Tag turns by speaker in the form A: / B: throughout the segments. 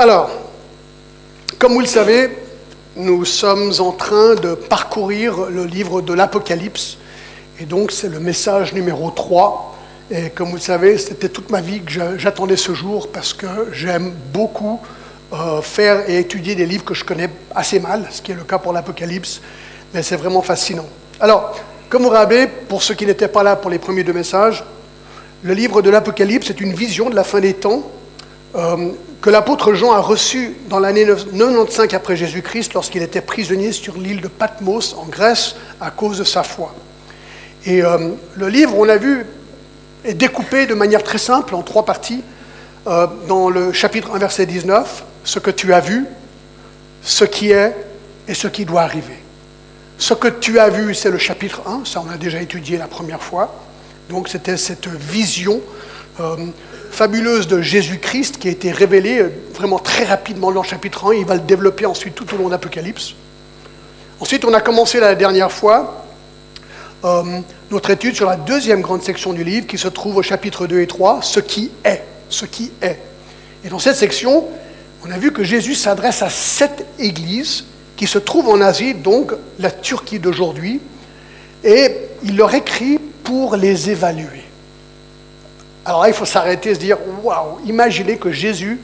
A: Alors, comme vous le savez, nous sommes en train de parcourir le livre de l'Apocalypse. Et donc, c'est le message numéro 3. Et comme vous le savez, c'était toute ma vie que j'attendais ce jour parce que j'aime beaucoup euh, faire et étudier des livres que je connais assez mal, ce qui est le cas pour l'Apocalypse. Mais c'est vraiment fascinant. Alors, comme vous rappelez, pour ceux qui n'étaient pas là pour les premiers deux messages, le livre de l'Apocalypse est une vision de la fin des temps euh, que l'apôtre Jean a reçue dans l'année 95 après Jésus-Christ lorsqu'il était prisonnier sur l'île de Patmos en Grèce à cause de sa foi. Et euh, le livre, on l'a vu, est découpé de manière très simple en trois parties. Euh, dans le chapitre 1, verset 19, ce que tu as vu, ce qui est et ce qui doit arriver. Ce que tu as vu, c'est le chapitre 1, ça on a déjà étudié la première fois. Donc c'était cette vision euh, fabuleuse de Jésus-Christ qui a été révélée euh, vraiment très rapidement dans le chapitre 1. Il va le développer ensuite tout au long de l'Apocalypse. Ensuite, on a commencé la dernière fois euh, notre étude sur la deuxième grande section du livre qui se trouve au chapitre 2 et 3, ce qui est. Ce qui est. Et dans cette section, on a vu que Jésus s'adresse à sept églises qui se trouve en Asie, donc la Turquie d'aujourd'hui, et il leur écrit pour les évaluer. Alors là, il faut s'arrêter et se dire, waouh, imaginez que Jésus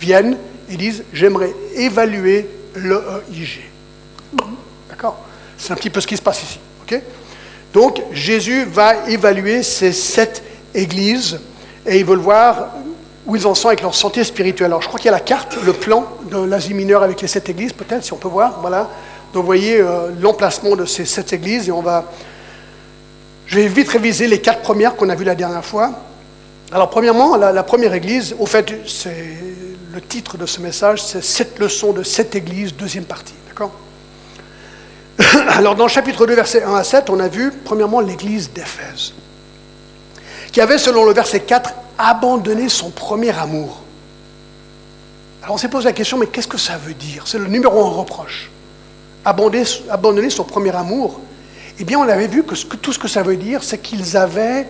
A: vienne et dise, j'aimerais évaluer l'EIG. D'accord? C'est un petit peu ce qui se passe ici. donc Jésus va évaluer ces sept églises et il veut voir où ils en sont avec leur santé spirituelle. Alors, je crois qu'il y a la carte, le plan de l'Asie mineure avec les sept églises, peut-être, si on peut voir. Voilà. Donc, vous voyez euh, l'emplacement de ces sept églises et on va. Je vais vite réviser les quatre premières qu'on a vues la dernière fois. Alors, premièrement, la, première église, au fait, c'est le titre de ce message, c'est Sept leçons de sept églises, deuxième partie. D'accord? Alors, dans le chapitre 2, versets 1 à 7, on a vu, premièrement, l'église d'Éphèse, qui avait, selon le verset 4, abandonner son premier amour. Alors on s'est posé la question, mais qu'est-ce que ça veut dire? C'est le numéro un reproche. Abandonner, son premier amour. Eh bien, on avait vu que, tout ce que ça veut dire, c'est qu'ils avaient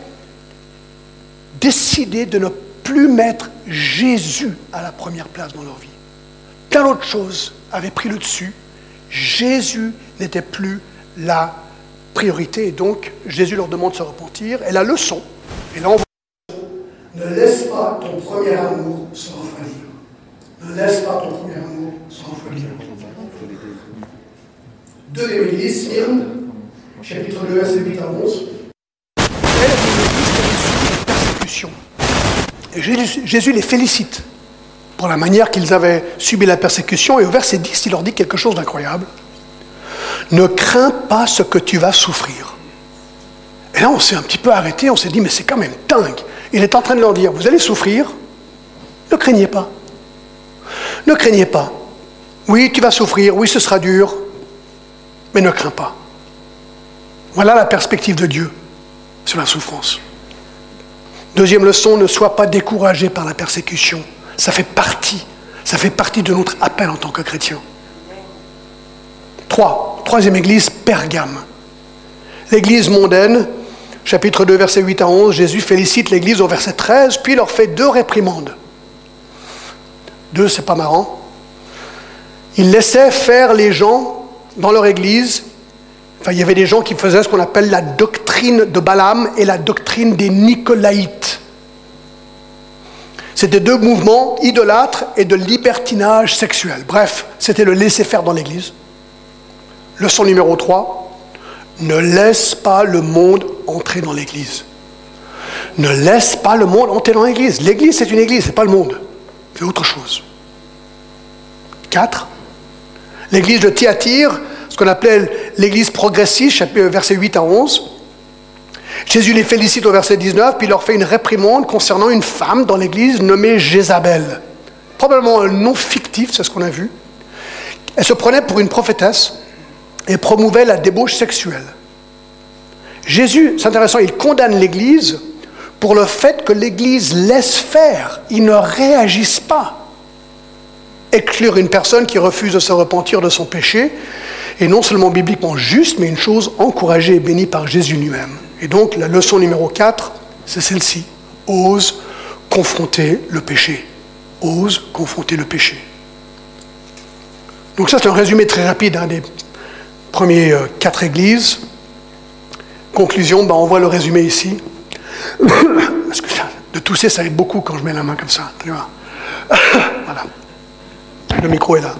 A: décidé de ne plus mettre Jésus à la première place dans leur vie. Plein d'autres choses avaient pris le dessus. Jésus n'était plus la priorité. Et donc, Jésus leur demande de se repentir. Et la leçon, et là on ne laisse pas ton premier amour se refroidir. Ne laisse pas ton premier amour se refroidir. Deuxième église, Smyrne, chapitre 2, verset 8 à 11. Elle est une église qui a reçu Jésus, Jésus les félicite pour la manière qu'ils avaient subi la persécution. Et au verset 10, il leur dit quelque chose d'incroyable. Ne crains pas ce que tu vas souffrir. Et là, on s'est un petit peu arrêté, on s'est dit, mais c'est quand même dingue. Il est en train de leur dire, vous allez souffrir, ne craignez pas. Ne craignez pas. Oui, tu vas souffrir, oui, ce sera dur, mais ne crains pas. Voilà la perspective de Dieu sur la souffrance. Deuxième leçon, ne sois pas découragé par la persécution. Ça fait partie, ça fait partie de notre appel en tant que chrétien. Trois, troisième église, Pergame. L'église mondaine chapitre 2, verset 8 à 11, Jésus félicite l'Église au verset 13, puis leur fait deux réprimandes. Deux, c'est pas marrant. Il laissait faire les gens dans leur Église. Il y avait des gens qui faisaient ce qu'on appelle la doctrine de Balaam et la doctrine des Nicolaïtes. C'était deux mouvements idolâtres et de libertinage sexuel. Bref, c'était le laisser faire dans l'Église. Leçon numéro 3, ne laisse pas le monde entrer dans l'Église. Ne laisse pas le monde entrer dans l'Église. L'Église, c'est une Église, ce n'est pas le monde. C'est autre chose. 4. L'Église de Thyatire, qu'on appelait l'Église progressiste, verset 8 à 11. Jésus les félicite au verset 19, puis il leur fait une réprimande concernant une femme dans l'Église nommée Jézabel. Probablement un nom fictif, c'est ce qu'on a vu. Elle se prenait pour une prophétesse et promouvait la débauche sexuelle. Jésus, c'est intéressant, il condamne l'Église pour le fait que l'Église laisse faire, ils ne réagissent pas. Exclure une personne qui refuse de se repentir de son péché est non seulement bibliquement juste, mais une chose encouragée et bénie par Jésus lui-même. Et donc la leçon numéro 4, c'est celle-ci. Ose confronter le péché. ose confronter le péché. Donc ça, c'est un résumé très rapide hein, des premiers euh, quatre églises. Conclusion, ben, on voit le résumé ici. Parce que de tousser, ça aide beaucoup quand je mets la main comme ça. voilà. Le micro est là.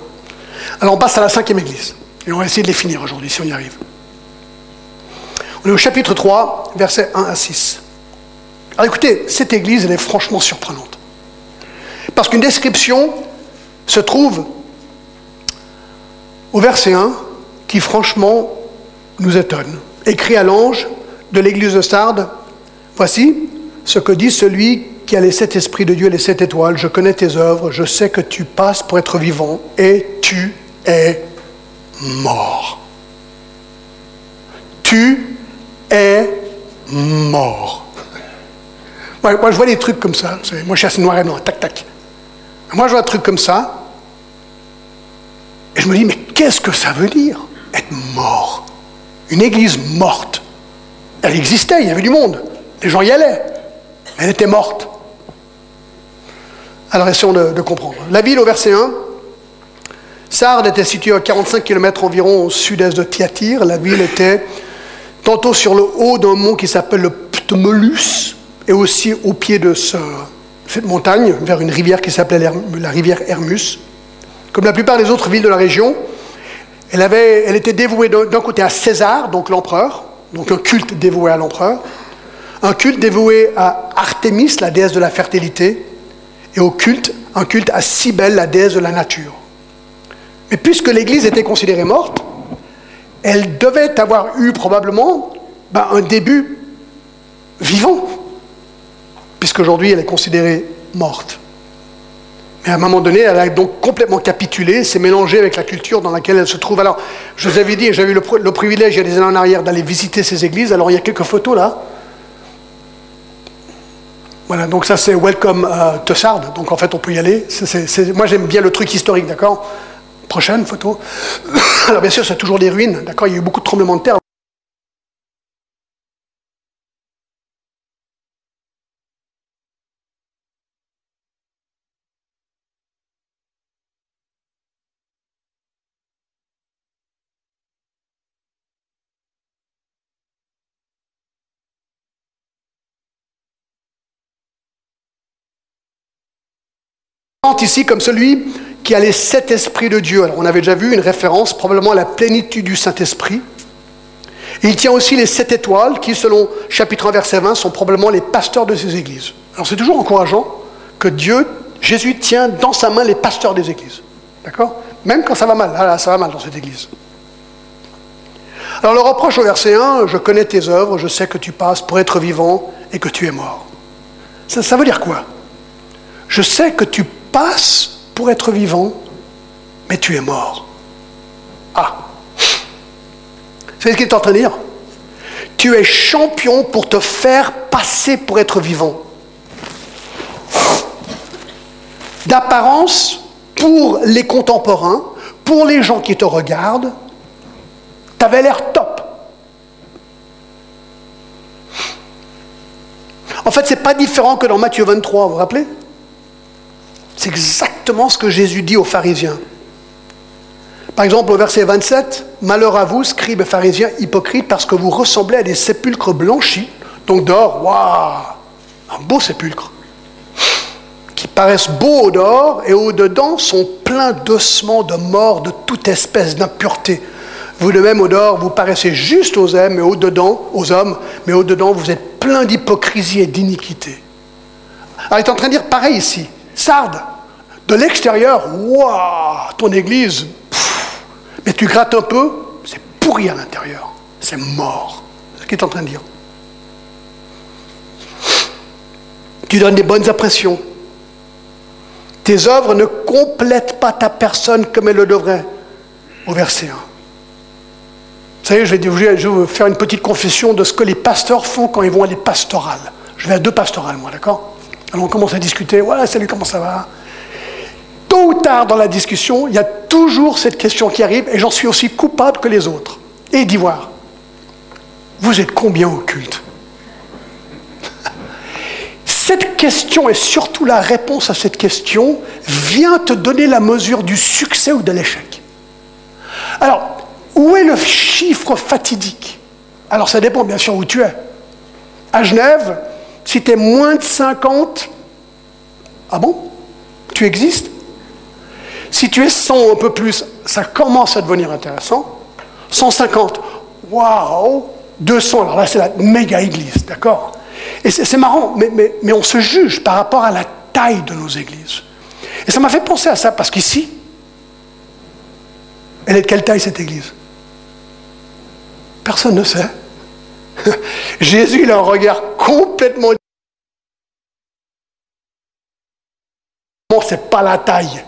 A: Alors on passe à la cinquième église. Et on va essayer de les finir aujourd'hui, si on y arrive. On est au chapitre 3, versets 1 à 6. Alors écoutez, cette église, elle est franchement surprenante. Parce qu'une description se trouve au verset 1 qui franchement nous étonne. Écrit à l'ange de l'église de Sardes, voici ce que dit celui qui a les sept esprits de Dieu et les sept étoiles. Je connais tes œuvres, je sais que tu passes pour être vivant et tu es mort. Tu es mort. Moi, je vois des trucs comme ça. Moi, je suis assez noir et blanc, tac, tac. Moi, je vois un truc comme ça. Et je me dis, mais qu'est-ce que ça veut dire, être mort? Une église morte. Elle existait, il y avait du monde. Les gens y allaient. Elle était morte. Alors, essayons de, de comprendre. La ville, au verset 1, Sardes était située à 45 km environ au sud-est de Thyatire. La ville était tantôt sur le haut d'un mont qui s'appelle le Ptolus, et aussi au pied de cette montagne, vers une rivière qui s'appelait la rivière Hermus. Comme la plupart des autres villes de la région, elle, avait, elle était dévouée d'un côté à César, donc l'empereur, donc un culte dévoué à l'empereur, un culte dévoué à Artémis, la déesse de la fertilité, et au culte, un culte à Cybèle, la déesse de la nature. Mais puisque l'Église était considérée morte, elle devait avoir eu probablement ben, un début vivant, puisqu'aujourd'hui elle est considérée morte. Mais à un moment donné, elle a donc complètement capitulé, s'est mélangée avec la culture dans laquelle elle se trouve. Alors, je vous avais dit, j'avais eu le, le, privilège, il y a des années en arrière, d'aller visiter ces églises. Alors, il y a quelques photos là. Voilà, donc ça c'est Welcome uh, to. Donc en fait, on peut y aller. moi, j'aime bien le truc historique, d'accord? Prochaine photo. Alors bien sûr, c'est toujours des ruines, d'accord? Il y a eu beaucoup de tremblements de terre. Ici comme celui qui a les sept esprits de Dieu. Alors on avait déjà vu une référence probablement à la plénitude du Saint-Esprit. Il tient aussi les sept étoiles qui, selon chapitre 1, verset 20, sont probablement les pasteurs de ces églises. Alors c'est toujours encourageant que Dieu, Jésus, tient dans sa main les pasteurs des églises. D'accord? Même quand ça va mal. Ah ça va mal dans cette église. Alors le reproche au verset 1, je connais tes œuvres, je sais que tu passes pour être vivant et que tu es mort. Ça, ça veut dire quoi? Je sais que tu passes pour être vivant, mais tu es mort. Ah savez ce qu'il est en train de dire? Tu es champion pour te faire passer pour être vivant. D'apparence, pour les contemporains, pour les gens qui te regardent, tu avais l'air top. En fait, ce n'est pas différent que dans Matthieu 23, vous vous rappelez? C'est exactement ce que Jésus dit aux pharisiens. Par exemple, au verset 27, Malheur à vous, scribes et pharisiens hypocrites, parce que vous ressemblez à des sépulcres blanchis, donc dehors, waouh, un beau sépulcre, qui paraissent beaux au dehors et au dedans sont pleins d'ossements, de morts, de toute espèce d'impureté. Vous de même au dehors, vous paraissez juste aux hommes, mais au dedans, aux hommes, mais au dedans, vous êtes plein d'hypocrisie et d'iniquité. Alors, il est en train de dire pareil ici. Sarde, de l'extérieur, waouh, ton église, mais tu grattes un peu, c'est pourri à l'intérieur, c'est mort. C'est ce qu'il est en train de dire. Tu donnes des bonnes impressions. Tes œuvres ne complètent pas ta personne comme elles le devraient. Au verset 1. Vous savez, je vais, je vais faire une petite confession de ce que les pasteurs font quand ils vont à les pastorales. Je vais à deux pastorales, moi, d'accord? Alors on commence à discuter, ouais, salut, comment ça va? Tôt ou tard dans la discussion, il y a toujours cette question qui arrive, et j'en suis aussi coupable que les autres. Et d'ivoire, vous êtes combien au culte? Cette question et surtout la réponse à cette question vient te donner la mesure du succès ou de l'échec. Alors, où est le chiffre fatidique? Alors ça dépend bien sûr où tu es. À Genève, si tu es moins de 50, ah bon? Tu existes? Si tu es 100 un peu plus, ça commence à devenir intéressant. 150, waouh 200, alors là c'est la méga église, d'accord? Et c'est marrant, mais, on se juge par rapport à la taille de nos églises. Et ça m'a fait penser à ça, parce qu'ici, elle est de quelle taille cette église? Personne ne sait. Jésus, il a un regard complètement Bon, c'est pas la taille.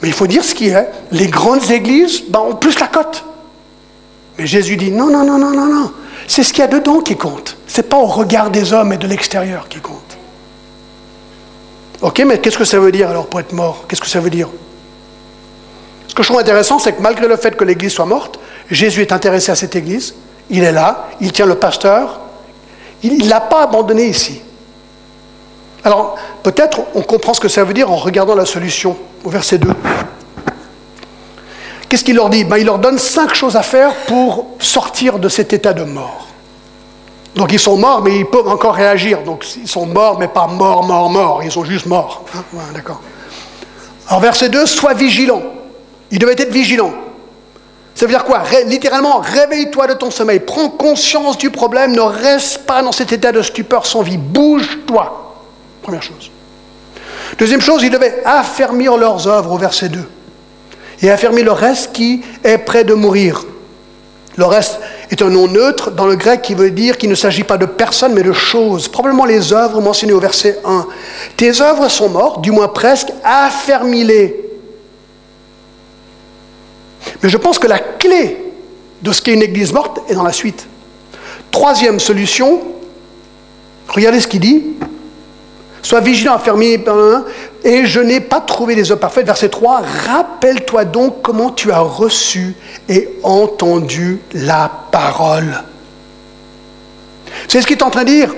A: Mais il faut dire ce qui est. Les grandes églises ben, ont plus la cote. Mais Jésus dit non, non, non, non, non, non. C'est ce qu'il y a dedans qui compte. C'est pas au regard des hommes et de l'extérieur qui compte. Ok, mais qu'est-ce que ça veut dire alors pour être mort? Qu'est-ce que ça veut dire? Ce que je trouve intéressant, c'est que malgré le fait que l'église soit morte, Jésus est intéressé à cette église. Il est là, il tient le pasteur. Il ne l'a pas abandonné ici. Alors, peut-être on comprend ce que ça veut dire en regardant la solution au verset 2. Qu'est-ce qu'il leur dit? Ben, Il leur donne cinq choses à faire pour sortir de cet état de mort. Donc ils sont morts, mais ils peuvent encore réagir. Donc ils sont morts, mais pas morts, morts, morts. Ils sont juste morts. Hein, d'accord. Verset 2, sois vigilant. Ils devaient être vigilants. Ça veut dire quoi? Littéralement, réveille-toi de ton sommeil, prends conscience du problème, ne reste pas dans cet état de stupeur sans vie, bouge-toi. Première chose. Deuxième chose, ils devaient affermir leurs œuvres au verset 2 et affermer le reste qui est prêt de mourir. Le reste est un nom neutre dans le grec qui veut dire qu'il ne s'agit pas de personne mais de choses. Probablement les œuvres mentionnées au verset 1. Tes œuvres sont mortes, du moins presque, affermis-les. Mais je pense que la clé de ce qu'est une église morte est dans la suite. Troisième solution, regardez ce qu'il dit. Sois vigilant, fermé, et je n'ai pas trouvé les œuvres parfaites. Verset 3, rappelle-toi donc comment tu as reçu et entendu la parole. C'est ce qu'il est en train de dire?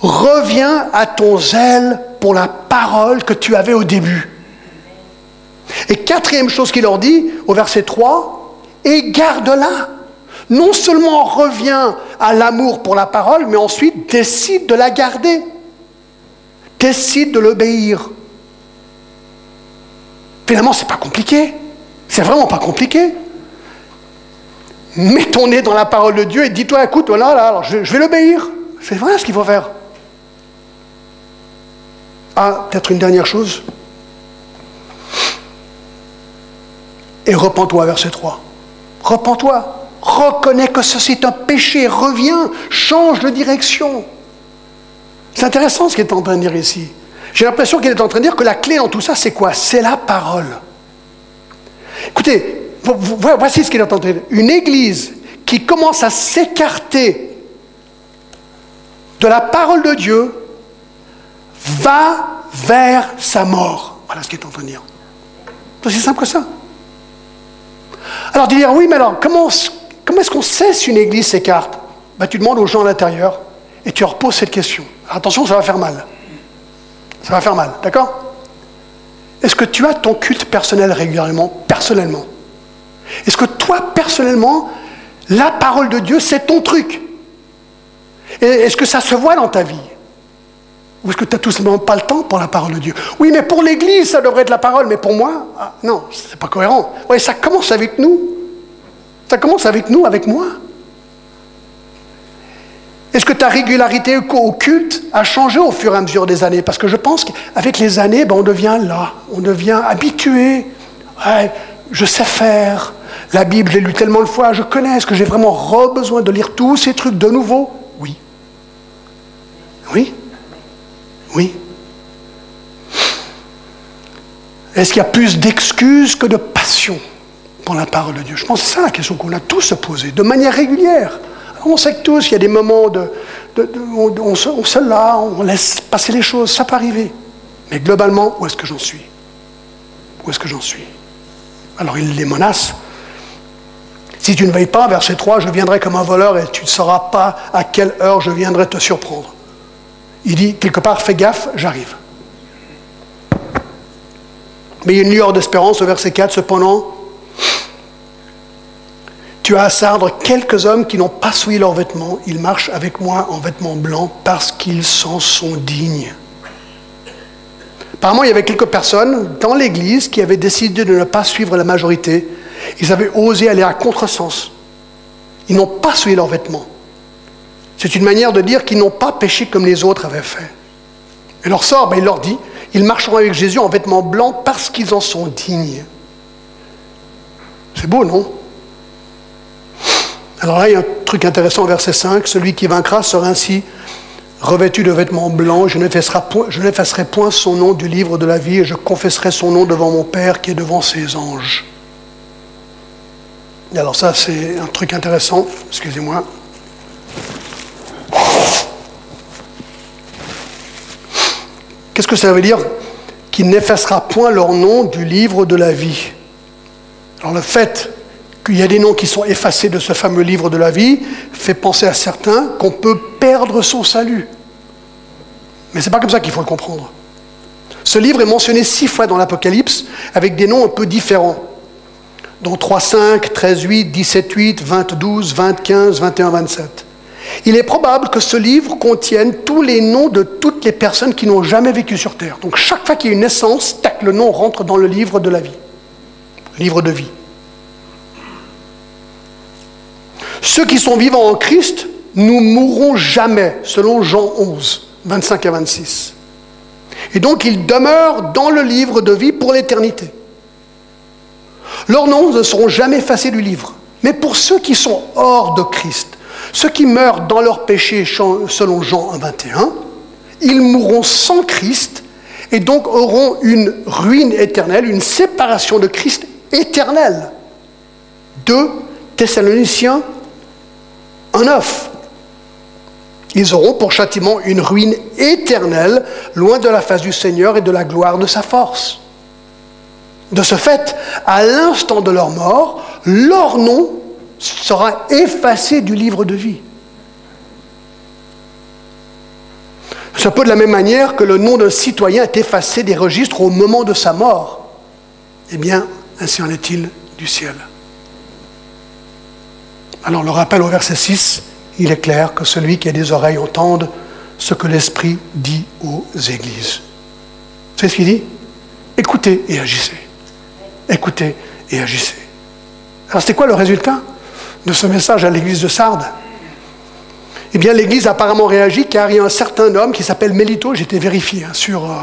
A: Reviens à ton zèle pour la parole que tu avais au début. Et quatrième chose qu'il leur dit au verset 3, et garde-la. Non seulement reviens à l'amour pour la parole, mais ensuite décide de la garder. Décide de l'obéir. Finalement, c'est pas compliqué. C'est vraiment pas compliqué. Mets ton nez dans la parole de Dieu et dis-toi, écoute, voilà, là, alors je, vais l'obéir. C'est vrai ce qu'il faut faire. Ah, peut-être une dernière chose. Et repens-toi, verset 3. Repens-toi. Reconnais que ceci est un péché. Reviens. Change de direction. C'est intéressant ce qu'il est en train de dire ici. J'ai l'impression qu'il est en train de dire que la clé dans tout ça, c'est quoi? C'est la parole. Écoutez, voici ce qu'il est en train de dire. Une église qui commence à s'écarter de la parole de Dieu va vers sa mort. Voilà ce qu'il est en train de dire. C'est aussi simple que ça. Alors, dire, oui, mais alors, comment, comment est-ce qu'on sait si une église s'écarte? Ben, Tu demandes aux gens à l'intérieur et tu leur poses cette question. Attention, ça va faire mal. Ça va faire mal, d'accord? Est-ce que tu as ton culte personnel régulièrement, personnellement? Est-ce que toi, personnellement, la parole de Dieu, c'est ton truc? Est-ce que ça se voit dans ta vie? Ou est-ce que tu n'as tout simplement pas le temps pour la parole de Dieu? Oui, mais pour l'Église, ça devrait être la parole, mais pour moi, ah, non, c'est pas cohérent. Oui, ça commence avec nous. Ça commence avec nous, avec moi. Est-ce que ta régularité au culte a changé au fur et à mesure des années? Parce que je pense qu'avec les années, ben, on devient là, on devient habitué. je sais faire. La Bible, j'ai lu tellement de fois, je connais. Est-ce que j'ai vraiment besoin de lire tous ces trucs de nouveau? Oui. Oui? Oui. Est-ce qu'il y a plus d'excuses que de passion pour la parole de Dieu? Je pense que c'est ça la question qu'on a tous posée, de manière régulière. On sait que tous, il y a des moments de, on, on, se là, on laisse passer les choses, ça peut arriver. Mais globalement, où est-ce que j'en suis? Où est-ce que j'en suis? Alors il les menace. Si tu ne veilles pas, verset 3, je viendrai comme un voleur et tu ne sauras pas à quelle heure je viendrai te surprendre. il dit quelque part, fais gaffe, j'arrive. Mais il y a une lueur d'espérance au verset 4, cependant, tu as à Sardre quelques hommes qui n'ont pas souillé leurs vêtements, ils marchent avec moi en vêtements blancs parce qu'ils s'en sont dignes. Apparemment, il y avait quelques personnes dans l'Église qui avaient décidé de ne pas suivre la majorité. Ils avaient osé aller à contresens. Ils n'ont pas souillé leurs vêtements. C'est une manière de dire qu'ils n'ont pas péché comme les autres avaient fait. Et leur sort, ben, il leur dit, ils marcheront avec Jésus en vêtements blancs parce qu'ils en sont dignes. C'est beau, non? Alors là, il y a un truc intéressant verset 5, celui qui vaincra sera ainsi revêtu de vêtements blancs, je n'effacerai point son nom du livre de la vie et je confesserai son nom devant mon Père qui est devant ses anges. Et alors ça, c'est un truc intéressant, excusez-moi. Qu'est-ce que ça veut dire Qu'il n'effacera point leur nom du livre de la vie? Alors le fait qu'il y a des noms qui sont effacés de ce fameux livre de la vie fait penser à certains qu'on peut perdre son salut. Mais ce n'est pas comme ça qu'il faut le comprendre. Ce livre est mentionné six fois dans l'Apocalypse avec des noms un peu différents. Dont 3, 5, 13, 8, 17, 8, 20, 12, 20, 15, 21, 27. Il est probable que ce livre contienne tous les noms de toutes les personnes qui n'ont jamais vécu sur Terre. Donc chaque fois qu'il y a une naissance, tac, le nom rentre dans le livre de la vie, livre de vie. Ceux qui sont vivants en Christ, nous mourrons jamais, selon Jean 11, 25 à 26. Et donc ils demeurent dans le livre de vie pour l'éternité. Leurs noms ne seront jamais effacés du livre. Mais pour ceux qui sont hors de Christ, ceux qui meurent dans leur péché, selon Jean 21, ils mourront sans Christ et donc auront une ruine éternelle, une séparation de Christ éternelle. 2 Thessaloniciens 1.9. Ils auront pour châtiment une ruine éternelle, loin de la face du Seigneur et de la gloire de sa force. De ce fait, à l'instant de leur mort, leur nom sera effacé du livre de vie. C'est un peu de la même manière que le nom d'un citoyen est effacé des registres au moment de sa mort. Eh bien, ainsi en est-il du ciel. Alors le rappel au verset 6, il est clair que celui qui a des oreilles entende ce que l'Esprit dit aux églises. C'est ce qu'il dit? Écoutez et agissez. Écoutez et agissez. Alors c'était quoi le résultat de ce message à l'église de Sardes? Eh bien, l'église a apparemment réagi car il y a un certain homme qui s'appelle Mélito, j'ai été vérifié hein, sur, euh,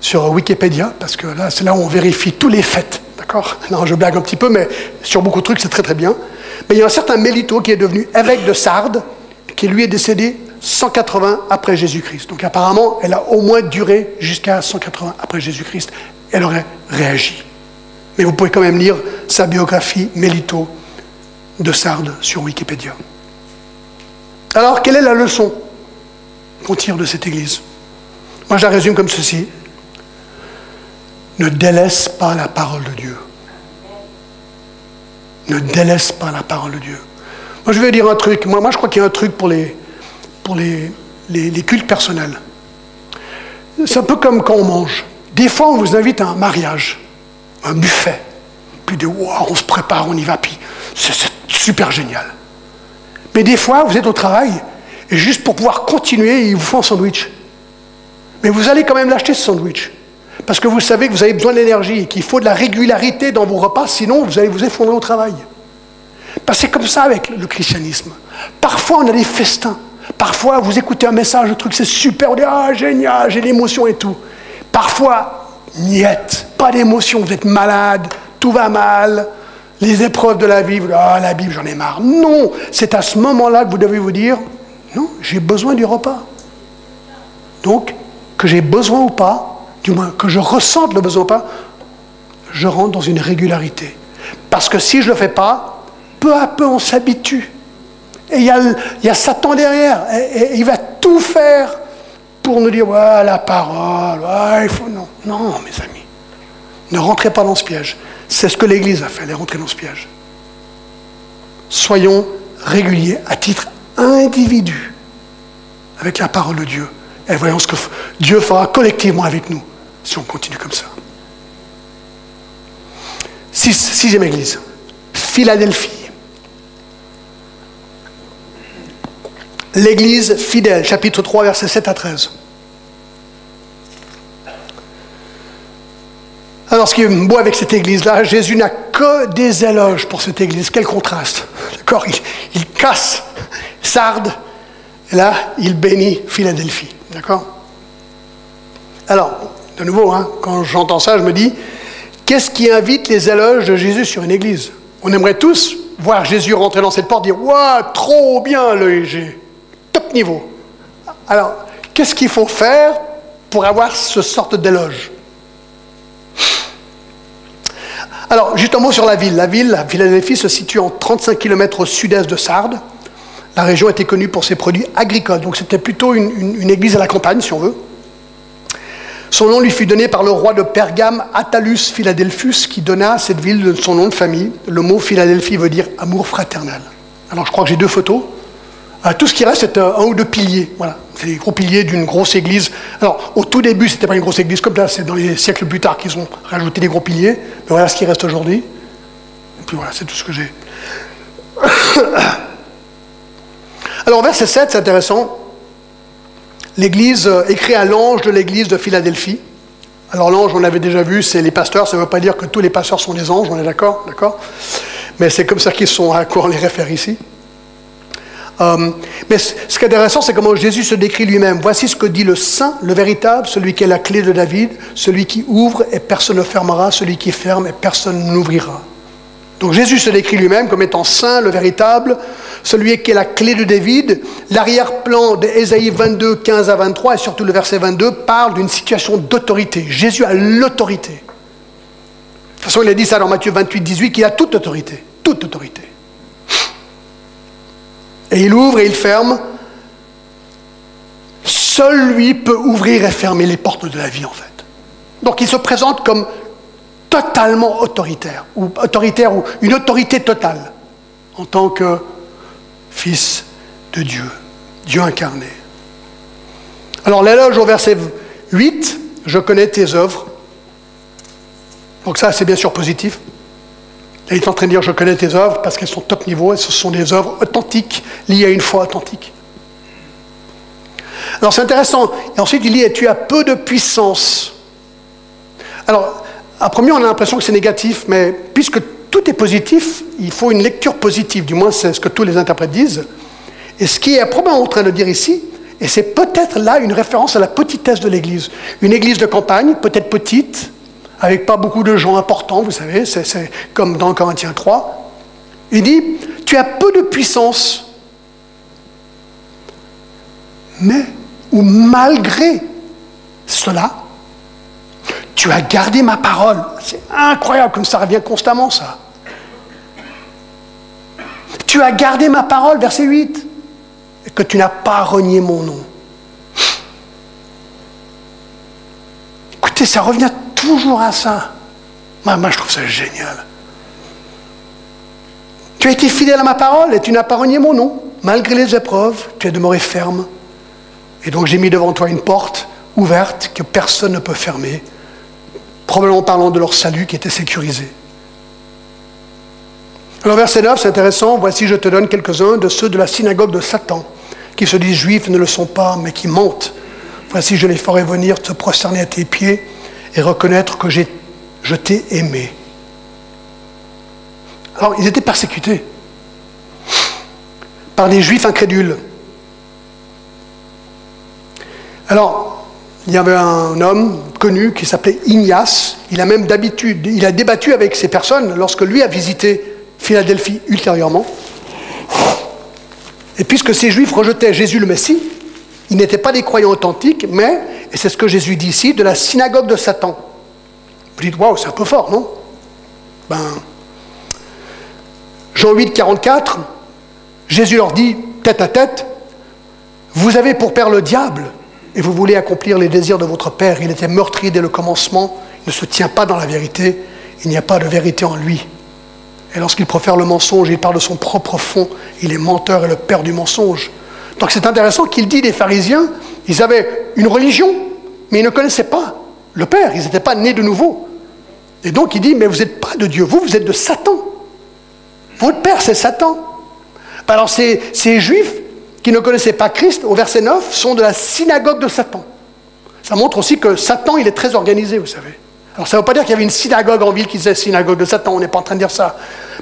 A: sur Wikipédia, parce que là, c'est là où on vérifie tous les faits. D'accord? Non, je blague un petit peu, mais sur beaucoup de trucs, c'est très très bien. Mais il y a un certain Mélito qui est devenu évêque de Sardes, qui lui est décédé 180 après Jésus-Christ. Donc apparemment, elle a au moins duré jusqu'à 180 après Jésus-Christ. Elle aurait réagi. Mais vous pouvez quand même lire sa biographie, Mélito, de Sardes sur Wikipédia. Alors, quelle est la leçon qu'on tire de cette Église? Moi, je la résume comme ceci. Ne délaisse pas la parole de Dieu. Ne délaisse pas la parole de Dieu. Moi, je vais dire un truc. Moi, je crois qu'il y a un truc pour les, pour les, les cultes personnels. C'est un peu comme quand on mange. Des fois, on vous invite à un mariage, un buffet. Puis de, wow, on se prépare, on y va, puis c'est super génial. Mais des fois, vous êtes au travail, et juste pour pouvoir continuer, ils vous font un sandwich. Mais vous allez quand même l'acheter, ce sandwich. Parce que vous savez que vous avez besoin d'énergie qu'il faut de la régularité dans vos repas, sinon vous allez vous effondrer au travail. Parce que c'est comme ça avec le christianisme. Parfois, on a des festins. Parfois, vous écoutez un message, le truc c'est super, on dit Ah, génial, j'ai l'émotion et tout. Parfois, niette, pas d'émotion, vous êtes malade, tout va mal, les épreuves de la vie, vous ah, la Bible, j'en ai marre. Non, c'est à ce moment-là que vous devez vous dire, non, j'ai besoin du repas. Donc, que j'ai besoin ou pas, du moins que je ressente le besoin pas, je rentre dans une régularité. Parce que si je ne le fais pas, peu à peu on s'habitue. Et il y, a, Satan derrière. Et, il va tout faire pour nous dire, ouais, la parole, il faut... Non, non, mes amis. Ne rentrez pas dans ce piège. C'est ce que l'Église a fait, elle est rentrée dans ce piège. Soyons réguliers à titre individu avec la parole de Dieu. Et voyons ce que Dieu fera collectivement avec nous si on continue comme ça. sixième église, Philadelphie. L'église fidèle, chapitre 3, versets 7 à 13. Alors, ce qui est beau avec cette église-là, Jésus n'a que des éloges pour cette église. Quel contraste. D'accord il, casse Sardes, et là, il bénit Philadelphie. D'accord Alors, de nouveau, hein, quand j'entends ça, je me dis, qu'est-ce qui invite les éloges de Jésus sur une église? On aimerait tous voir Jésus rentrer dans cette porte dire Waouh, trop bien l'EG, top niveau. Alors, qu'est-ce qu'il faut faire pour avoir ce sorte d'éloge? Alors, juste un mot sur la ville. La ville, la Philadelphie, se situe en 35 km au sud-est de Sardes. La région était connue pour ses produits agricoles, donc c'était plutôt une, église à la campagne, si on veut. Son nom lui fut donné par le roi de Pergame, Attalus Philadelphus, qui donna à cette ville son nom de famille. Le mot Philadelphie veut dire amour fraternel. Alors je crois que j'ai deux photos. Euh, tout ce qui reste, c'est un ou deux piliers. Voilà. C'est les gros piliers d'une grosse église. Alors, au tout début, ce n'était pas une grosse église comme ça, c'est dans les siècles plus tard qu'ils ont rajouté des gros piliers. Mais voilà ce qui reste aujourd'hui. Et puis voilà, c'est tout ce que j'ai. Alors, verset 7, c'est intéressant. L'église euh, écrit à l'ange de l'église de Philadelphie. Alors, l'ange, on avait déjà vu, c'est les pasteurs. Ça ne veut pas dire que tous les pasteurs sont des anges, on est d'accord D'accord Mais c'est comme ça qu'ils sont à quoi on les réfère ici. Euh, mais ce qui est intéressant, c'est comment Jésus se décrit lui-même. Voici ce que dit le Saint, le véritable, celui qui est la clé de David, celui qui ouvre et personne ne fermera, celui qui ferme et personne n'ouvrira. Donc Jésus se décrit lui-même comme étant Saint, le véritable, celui qui est la clé de David. L'arrière-plan d'Ésaïe 22, 15 à 23, et surtout le verset 22, parle d'une situation d'autorité. Jésus a l'autorité. De toute façon, il a dit ça dans Matthieu 28, 18, qu'il a toute autorité. Toute autorité. Et il ouvre et il ferme. Seul lui peut ouvrir et fermer les portes de la vie, en fait. Donc il se présente comme totalement autoritaire, ou autoritaire, ou une autorité totale, en tant que fils de Dieu, Dieu incarné. Alors l'éloge au verset 8, je connais tes œuvres. Donc ça, c'est bien sûr positif il est en train de dire, je connais tes œuvres parce qu'elles sont top niveau, et ce sont des œuvres authentiques, liées à une foi authentique. Alors c'est intéressant. Et ensuite, il dit, tu as peu de puissance. Alors, à premier, on a l'impression que c'est négatif, mais puisque tout est positif, il faut une lecture positive, du moins c'est ce que tous les interprètes disent. Et ce qui est probablement en train de dire ici, et c'est peut-être là une référence à la petitesse de l'Église. Une Église de campagne, peut-être petite, avec pas beaucoup de gens importants, vous savez, c'est comme dans Corinthiens 3. Il dit, tu as peu de puissance, mais ou malgré cela, tu as gardé ma parole. C'est incroyable comme ça revient constamment, ça. Tu as gardé ma parole, verset 8, et que tu n'as pas renié mon nom. Écoutez, ça revient toujours à ça. Moi, je trouve ça génial. Tu as été fidèle à ma parole et tu n'as pas renié mon nom. Malgré les épreuves, tu es demeuré ferme. Et donc j'ai mis devant toi une porte ouverte que personne ne peut fermer, probablement parlant de leur salut qui était sécurisé. Alors verset 9, c'est intéressant, voici je te donne quelques-uns de ceux de la synagogue de Satan, qui se disent juifs ne le sont pas, mais qui mentent. Voici je les ferai venir te prosterner à tes pieds et reconnaître que je t'ai aimé. Alors, ils étaient persécutés par des juifs incrédules. Alors, il y avait un homme connu qui s'appelait Ignace. Il a même d'habitude, il a débattu avec ces personnes lorsque lui a visité Philadelphie ultérieurement. Et puisque ces juifs rejetaient Jésus le Messie, ils n'étaient pas des croyants authentiques, mais, et c'est ce que Jésus dit ici, de la synagogue de Satan. Vous dites, waouh, c'est un peu fort, non? Ben, Jean 8, 44, Jésus leur dit, tête à tête, vous avez pour père le diable, et vous voulez accomplir les désirs de votre père. Il était meurtrier dès le commencement, il ne se tient pas dans la vérité, il n'y a pas de vérité en lui. Et lorsqu'il profère le mensonge, il parle de son propre fond, il est menteur et le père du mensonge. Donc c'est intéressant qu'il dit des pharisiens ils avaient une religion, mais ils ne connaissaient pas le Père, ils n'étaient pas nés de nouveau. Et donc il dit, mais vous n'êtes pas de Dieu, vous, vous êtes de Satan. Votre Père, c'est Satan. Alors ces, ces Juifs qui ne connaissaient pas Christ, au verset 9, sont de la synagogue de Satan. Ça montre aussi que Satan, il est très organisé, vous savez. Alors ça ne veut pas dire qu'il y avait une synagogue en ville qui disait synagogue de Satan, on n'est pas en train de dire ça.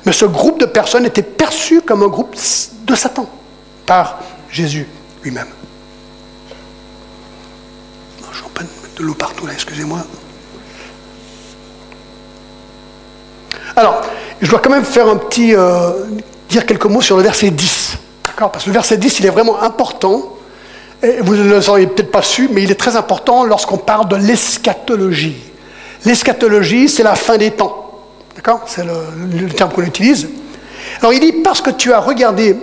A: Mais ce groupe de personnes était perçu comme un groupe de Satan par Jésus lui-même. Je suis en train de mettre de l'eau partout là, excusez-moi. Alors, je dois quand même faire un petit, euh, dire quelques mots sur le verset 10. D'accord Parce que le verset 10, il est vraiment important. Vous ne l'auriez peut-être pas su, mais il est très important lorsqu'on parle de l'eschatologie. L'eschatologie, c'est la fin des temps. D'accord C'est le, terme qu'on utilise. Alors il dit, parce que tu as regardé,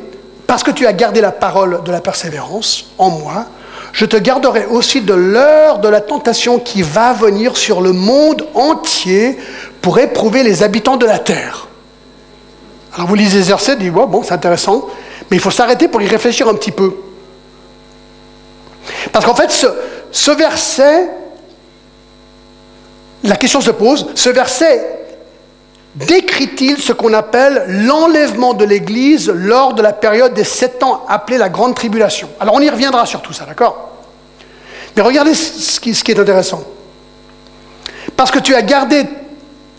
A: parce que tu as gardé la parole de la persévérance en moi, je te garderai aussi de l'heure de la tentation qui va venir sur le monde entier pour éprouver les habitants de la terre. Alors vous lisez les versets, dites, bon, c'est intéressant, mais il faut s'arrêter pour y réfléchir un petit peu. Parce qu'en fait, ce, ce verset, la question se pose, ce verset décrit-il ce qu'on appelle l'enlèvement de l'Église lors de la période des sept ans appelée la Grande Tribulation? Alors on y reviendra sur tout ça, d'accord? Mais regardez ce qui, ce qui est intéressant. Parce que tu as gardé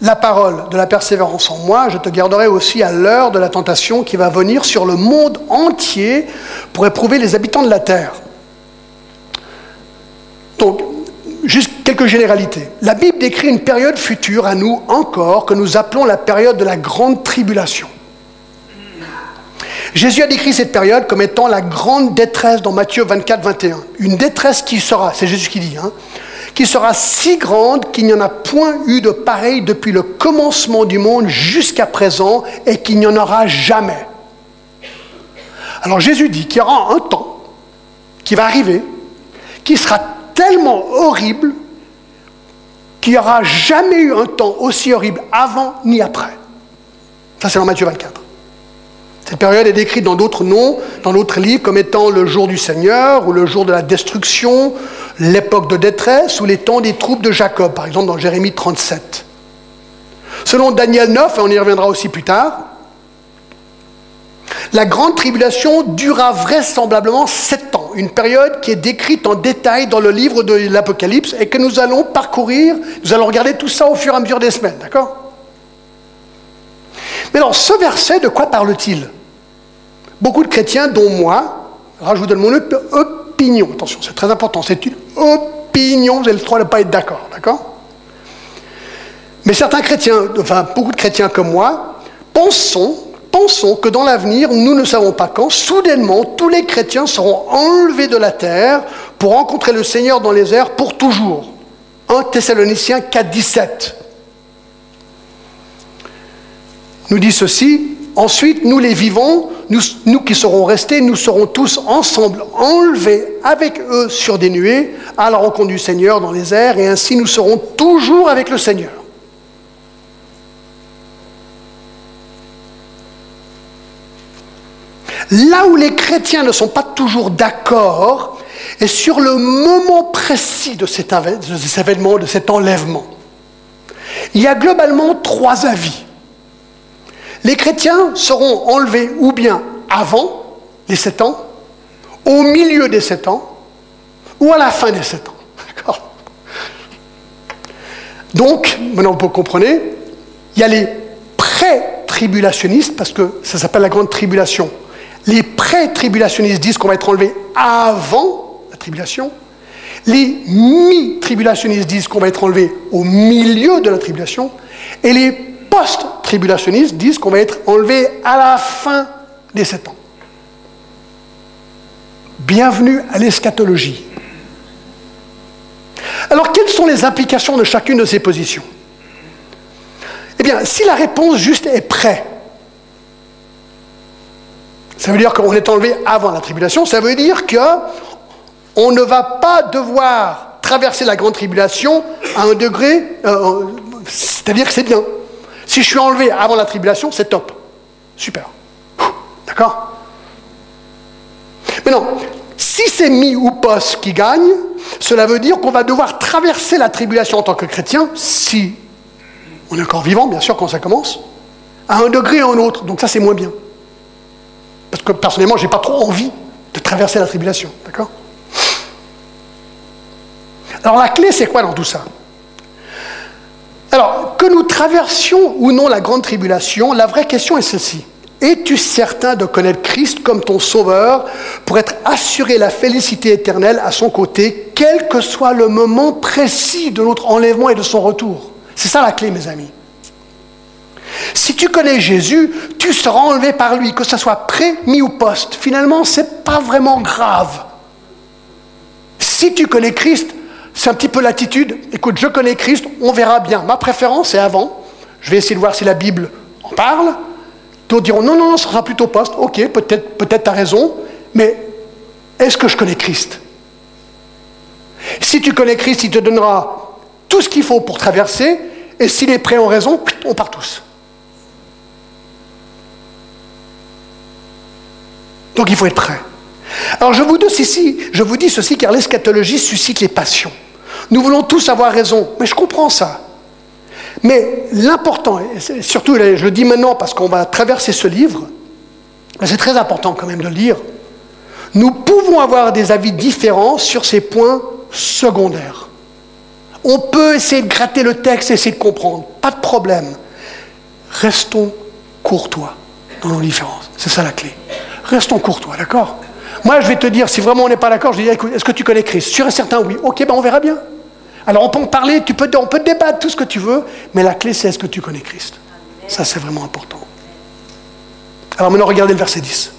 A: la parole de la persévérance en moi, je te garderai aussi à l'heure de la tentation qui va venir sur le monde entier pour éprouver les habitants de la terre. Donc, juste quelques généralités. La Bible décrit une période future à nous encore que nous appelons la période de la grande tribulation. Jésus a décrit cette période comme étant la grande détresse dans Matthieu 24, 21. Une détresse qui sera, c'est Jésus qui dit, hein, qui sera si grande qu'il n'y en a point eu de pareil depuis le commencement du monde jusqu'à présent et qu'il n'y en aura jamais. Alors Jésus dit qu'il y aura un temps qui va arriver, qui sera tellement horrible qu'il n'y aura jamais eu un temps aussi horrible avant ni après. Ça, c'est dans Matthieu 24. Cette période est décrite dans d'autres noms, dans d'autres livres, comme étant le jour du Seigneur, ou le jour de la destruction, l'époque de détresse, ou les temps des troupes de Jacob, par exemple dans Jérémie 37. Selon Daniel 9, et on y reviendra aussi plus tard, la grande tribulation durera vraisemblablement sept ans, une période qui est décrite en détail dans le livre de l'Apocalypse et que nous allons parcourir, nous allons regarder tout ça au fur et à mesure des semaines, d'accord? Mais alors, ce verset, de quoi parle-t-il? Beaucoup de chrétiens, dont moi, alors mon opinion, attention, c'est très important, c'est une opinion, vous avez le droit de ne pas être d'accord, d'accord? Mais certains chrétiens, enfin beaucoup de chrétiens comme moi, pensons, pensons que dans l'avenir, nous ne savons pas quand, soudainement, tous les chrétiens seront enlevés de la terre pour rencontrer le Seigneur dans les airs pour toujours. 1 Thessaloniciens 4, 17 nous dit ceci, Ensuite, nous les vivons, nous, qui serons restés, nous serons tous ensemble enlevés avec eux sur des nuées à la rencontre du Seigneur dans les airs, et ainsi nous serons toujours avec le Seigneur. Là où les chrétiens ne sont pas toujours d'accord, est sur le moment précis de cet événement, de cet enlèvement. Il y a globalement trois avis. Les chrétiens seront enlevés ou bien avant les sept ans, au milieu des sept ans, ou à la fin des sept ans. Donc, maintenant vous comprenez, il y a les pré-tribulationnistes, parce que ça s'appelle la grande tribulation. Les pré-tribulationnistes disent qu'on va être enlevé avant la tribulation. Les mi-tribulationnistes disent qu'on va être enlevé au milieu de la tribulation. Et les post-tribulationnistes disent qu'on va être enlevé à la fin des sept ans. Bienvenue à l'eschatologie. Alors, quelles sont les implications de chacune de ces positions? Eh bien, si la réponse juste est prêt, ça veut dire qu'on est enlevé avant la tribulation, ça veut dire que on ne va pas devoir traverser la grande tribulation à un degré, euh, c'est-à-dire que c'est bien. Si je suis enlevé avant la tribulation, c'est top. Super. D'accord Maintenant, Si c'est mi ou post qui gagne, cela veut dire qu'on va devoir traverser la tribulation en tant que chrétien, si on est encore vivant, bien sûr, quand ça commence, à un degré ou à un autre. Donc ça, c'est moins bien. Parce que personnellement, je n'ai pas trop envie de traverser la tribulation. D'accord? Alors la clé, c'est quoi dans tout ça? Alors, que nous traversions ou non la grande tribulation, la vraie question est celle-ci. Es-tu certain de connaître Christ comme ton sauveur pour être assuré la félicité éternelle à son côté, quel que soit le moment précis de notre enlèvement et de son retour? C'est ça la clé, mes amis. Si tu connais Jésus, tu seras enlevé par lui, que ce soit pré, mi ou poste. Finalement, ce n'est pas vraiment grave. Si tu connais Christ, c'est un petit peu l'attitude. Écoute, je connais Christ, on verra bien. Ma préférence, c'est avant. Je vais essayer de voir si la Bible en parle. D'autres diront non, non, non, ce sera plutôt poste. Ok, peut-être, peut-être tu as raison, mais est-ce que je connais Christ? Si tu connais Christ, il te donnera tout ce qu'il faut pour traverser, et si les prêts ont raison, on part tous. Donc il faut être prêt. Alors je vous dis ceci, je vous dis ceci car l'eschatologie suscite les passions. Nous voulons tous avoir raison, mais je comprends ça. Mais l'important, et surtout je le dis maintenant parce qu'on va traverser ce livre, c'est très important quand même de le lire, nous pouvons avoir des avis différents sur ces points secondaires. On peut essayer de gratter le texte, essayer de comprendre, pas de problème. Restons courtois dans nos différences, c'est ça la clé. Restons courtois, d'accord? Moi je vais te dire, si vraiment on n'est pas d'accord, je vais dire, écoute, est-ce que tu connais Christ? Sur un certain oui. Ok, ben on verra bien. Alors on peut en parler, tu peux, on peut débattre tout ce que tu veux, mais la clé c'est est-ce que tu connais Christ? Ça c'est vraiment important. Alors maintenant regardez le verset 10.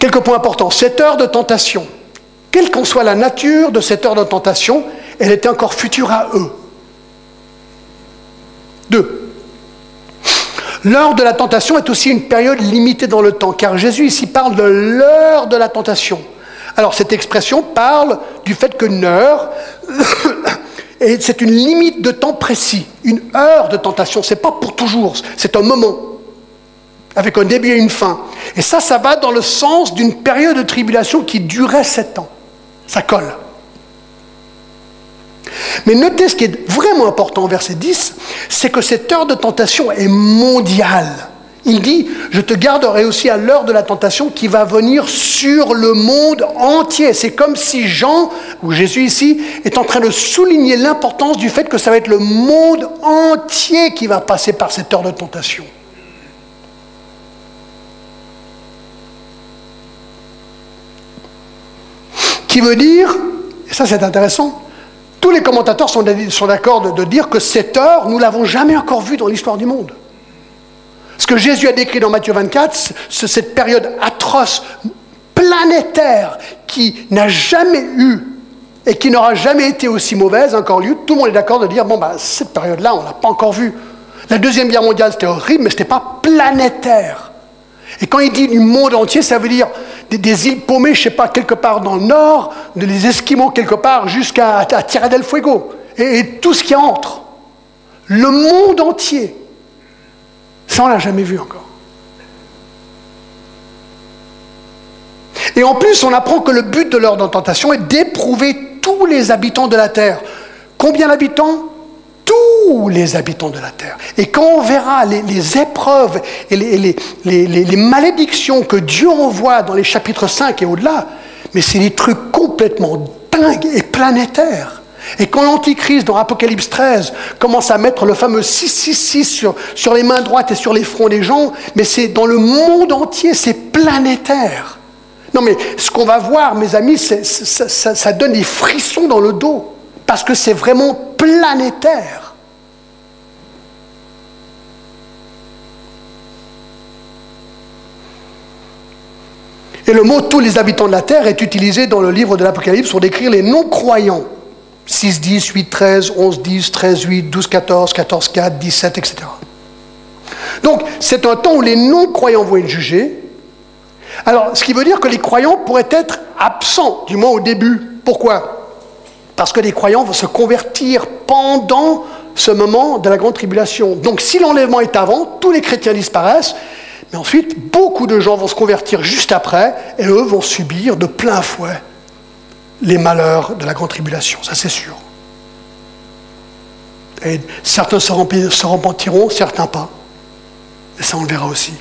A: Quelques points importants. Cette heure de tentation, quelle qu'en soit la nature de cette heure de tentation, elle était encore future à eux. Deux. L'heure de la tentation est aussi une période limitée dans le temps, car Jésus ici parle de l'heure de la tentation. Alors cette expression parle du fait qu'une heure, c'est une limite de temps précis, une heure de tentation, c'est pas pour toujours, c'est un moment, avec un début et une fin. Et ça, ça va dans le sens d'une période de tribulation qui durait sept ans. Ça colle. Mais notez ce qui est vraiment important au verset 10, c'est que cette heure de tentation est mondiale. Il dit, je te garderai aussi à l'heure de la tentation qui va venir sur le monde entier. C'est comme si Jean, ou Jésus ici, est en train de souligner l'importance du fait que ça va être le monde entier qui va passer par cette heure de tentation. Qui veut dire, et ça c'est intéressant, tous les commentateurs sont d'accord de, dire que cette heure, nous l'avons jamais encore vue dans l'histoire du monde. Ce que Jésus a décrit dans Matthieu 24, c'est cette période atroce, planétaire, qui n'a jamais eu et qui n'aura jamais été aussi mauvaise, encore lieu, tout le monde est d'accord de dire, bon, bah, cette période-là, on ne l'a pas encore vue. La Deuxième Guerre mondiale, c'était horrible, mais ce n'était pas planétaire. Et quand il dit du monde entier, ça veut dire des, îles paumées, je ne sais pas, quelque part dans le nord, des Esquimaux quelque part, jusqu'à Tierra del Fuego, et tout ce qui entre. Le monde entier. Ça, on l'a jamais vu encore. Et en plus, on apprend que le but de leur tentation est d'éprouver tous les habitants de la terre. Combien d'habitants? Tous les habitants de la terre. Et quand on verra les, épreuves et les, les, malédictions que Dieu envoie dans les chapitres 5 et au-delà, mais c'est des trucs complètement dingues et planétaires. Et quand l'Antichrist, dans Apocalypse 13, commence à mettre le fameux 666 sur, sur les mains droites et sur les fronts des gens, mais c'est dans le monde entier, c'est planétaire. Non mais ce qu'on va voir, mes amis, ça, ça donne des frissons dans le dos, parce que c'est vraiment planétaire. Et le mot tous les habitants de la terre est utilisé dans le livre de l'Apocalypse pour décrire les non-croyants 6, 10, 8, 13, 11, 10, 13, 8, 12, 14, 14, 4, 17, etc. Donc, c'est un temps où les non-croyants vont être jugés. Alors, ce qui veut dire que les croyants pourraient être absents, du moins au début. Pourquoi? Parce que les croyants vont se convertir pendant ce moment de la grande tribulation. Donc, si l'enlèvement est avant, tous les chrétiens disparaissent, Mais ensuite, beaucoup de gens vont se convertir juste après, et eux vont subir de plein fouet les malheurs de la grande tribulation, ça c'est sûr. Et certains se repentiront, certains pas. Et ça, on le verra aussi.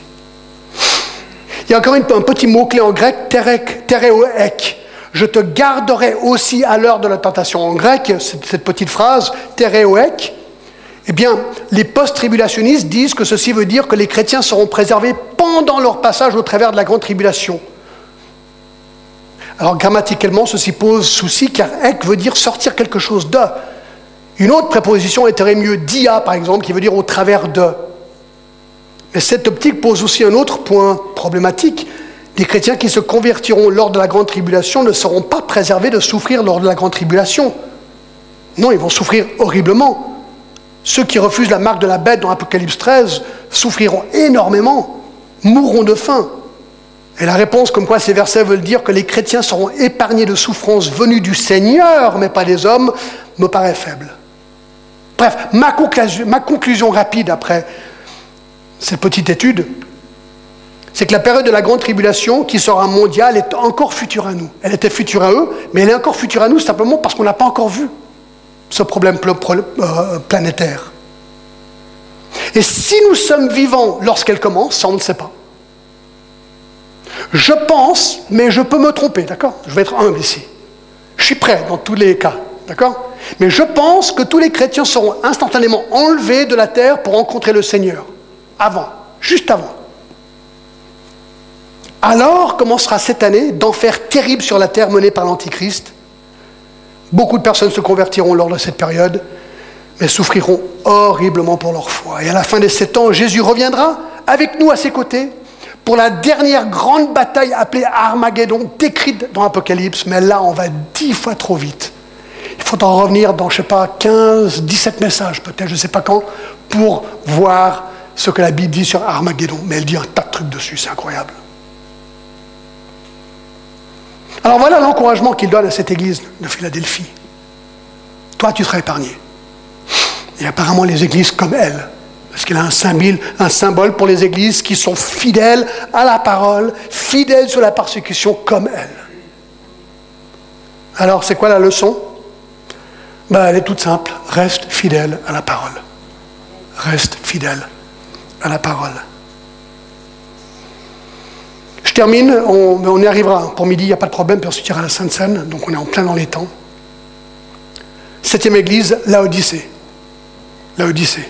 A: Il y a encore un petit mot-clé en grec, terek, tereoek. Je te garderai aussi à l'heure de la tentation. En grec, cette petite phrase, tereoek, eh bien, les post-tribulationnistes disent que ceci veut dire que les chrétiens seront préservés pendant leur passage au travers de la grande tribulation. Alors, grammaticalement, ceci pose souci car ek veut dire sortir quelque chose de. Une autre préposition était mieux dia, par exemple, qui veut dire au travers de. Mais cette optique pose aussi un autre point problématique. Les chrétiens qui se convertiront lors de la grande tribulation ne seront pas préservés de souffrir lors de la grande tribulation. Non, ils vont souffrir horriblement. Ceux qui refusent la marque de la bête dans Apocalypse 13 souffriront énormément, mourront de faim. Et la réponse comme quoi ces versets veulent dire que les chrétiens seront épargnés de souffrances venues du Seigneur, mais pas des hommes, me paraît faible. Bref, ma conclusion, rapide après cette petite étude, c'est que la période de la grande tribulation, qui sera mondiale, est encore future à nous. Elle était future à eux, mais elle est encore future à nous simplement parce qu'on n'a pas encore vu ce problème euh, planétaire. Et si nous sommes vivants lorsqu'elle commence, ça on ne sait pas. Je pense, mais je peux me tromper, d'accord? Je vais être humble ici. Je suis prêt dans tous les cas, d'accord? Mais je pense que tous les chrétiens seront instantanément enlevés de la terre pour rencontrer le Seigneur. Avant, juste avant. Alors commencera cette année d'enfer terrible sur la terre menée par l'Antichrist. Beaucoup de personnes se convertiront lors de cette période, mais souffriront horriblement pour leur foi. Et à la fin des sept ans, Jésus reviendra avec nous à ses côtés pour la dernière grande bataille appelée Armageddon, décrite dans l'Apocalypse, mais là on va dix fois trop vite. Il faut en revenir dans, je ne sais pas, 15, 17 messages peut-être, je ne sais pas quand, pour voir ce que la Bible dit sur Armageddon. Mais elle dit un tas de trucs dessus, c'est incroyable. Alors voilà l'encouragement qu'il donne à cette église de Philadelphie. Toi, tu seras épargné. Et apparemment, les églises comme elle, qu'elle a un symbole, un symbole pour les églises qui sont fidèles à la parole, fidèles sur la persécution comme elle. Alors, c'est quoi la leçon? Ben, Elle est toute simple. Reste fidèle à la parole. Reste fidèle à la parole. Je termine, on, y arrivera. Pour midi, il n'y a pas de problème, puis on se à la Sainte Seine, donc on est en plein dans les temps. Septième église, la Odyssée. La Odyssée.